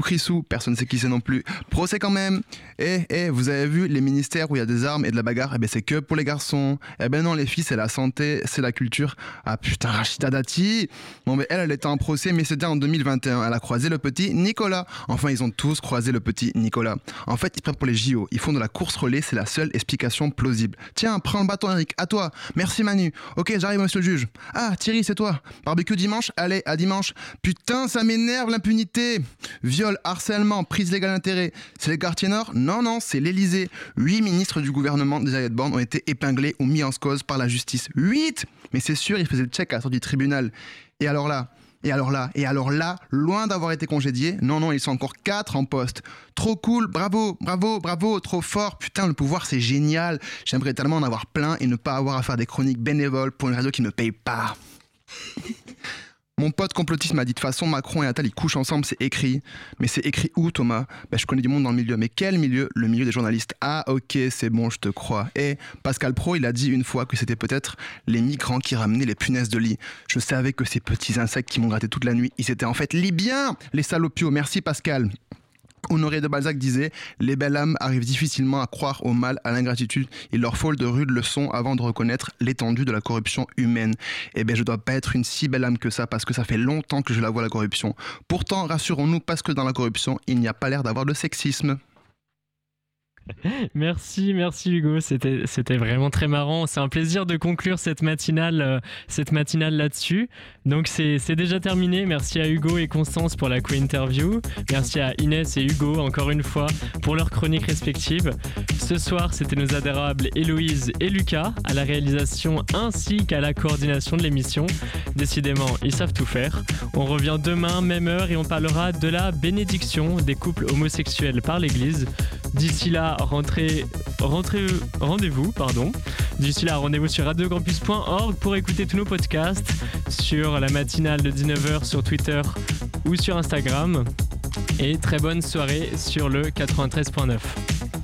Chrisou, personne ne sait qui c'est non plus. Procès quand même. Eh, eh, vous avez vu les ministères où il y a des armes et de la bagarre? Eh ben c'est que pour les garçons. Eh ben non, les filles, c'est la santé, c'est la culture. Ah putain, Rachida Dati Bon, mais elle, elle était en procès, mais c'était en 2021. Elle a croisé le petit Nicolas. Enfin, ils ont tous croisé le petit Nicolas. En fait, ils prennent pour les JO. Ils font de la course relais, c'est la seule explication plausible. Tiens, prends le bâton, Eric. À toi. Merci, Manu. Ok, j'arrive, monsieur le juge. Ah, Thierry, c'est toi. Barbecue dimanche? Allez, à dimanche. Putain, ça m'énerve l'impunité. Viol, harcèlement, prise légale d'intérêt. C'est les quartiers nord? Non, non, c'est l'Elysée. Huit ministres du gouvernement d'Elisabeth Borne ont été épinglés ou mis en cause par la justice. Huit? Mais c'est sûr, ils faisaient le check à la sortie du tribunal. Et alors là? Et alors là, et alors là, loin d'avoir été congédiés, non, non, ils sont encore quatre en poste. Trop cool, bravo, bravo, bravo, trop fort. Putain, le pouvoir, c'est génial. J'aimerais tellement en avoir plein et ne pas avoir à faire des chroniques bénévoles pour une radio qui ne paye pas. Mon pote complotiste m'a dit de toute façon Macron et Attal ils couchent ensemble, c'est écrit. Mais c'est écrit où Thomas? Ben, Je connais du monde dans le milieu. Mais quel milieu? Le milieu des journalistes. Ah ok, c'est bon, je te crois. Et Pascal Pro, il a dit une fois que c'était peut-être les migrants qui ramenaient les punaises de lit. Je savais que ces petits insectes qui m'ont gratté toute la nuit, ils étaient en fait libyens Les salopios, merci Pascal. Honoré de Balzac disait Les belles âmes arrivent difficilement à croire au mal, à l'ingratitude. Il leur faut de rudes leçons avant de reconnaître l'étendue de la corruption humaine. Eh bien, je dois pas être une si belle âme que ça parce que ça fait longtemps que je la vois la corruption. Pourtant, rassurons-nous, parce que dans la corruption, il n'y a pas l'air d'avoir de sexisme. Merci, merci Hugo, c'était vraiment très marrant. C'est un plaisir de conclure cette matinale, euh, matinale là-dessus. Donc c'est c'est déjà terminé. Merci à Hugo et Constance pour la co-interview. Merci à Inès et Hugo encore une fois pour leurs chroniques respectives. Ce soir, c'était nos adérables Héloïse et Lucas à la réalisation ainsi qu'à la coordination de l'émission. Décidément, ils savent tout faire. On revient demain, même heure, et on parlera de la bénédiction des couples homosexuels par l'Église. D'ici là, rentrez rendez-vous. Pardon. D'ici là, rendez-vous sur radiocampus.org pour écouter tous nos podcasts, sur la matinale de 19h sur Twitter ou sur Instagram. Et très bonne soirée sur le 93.9.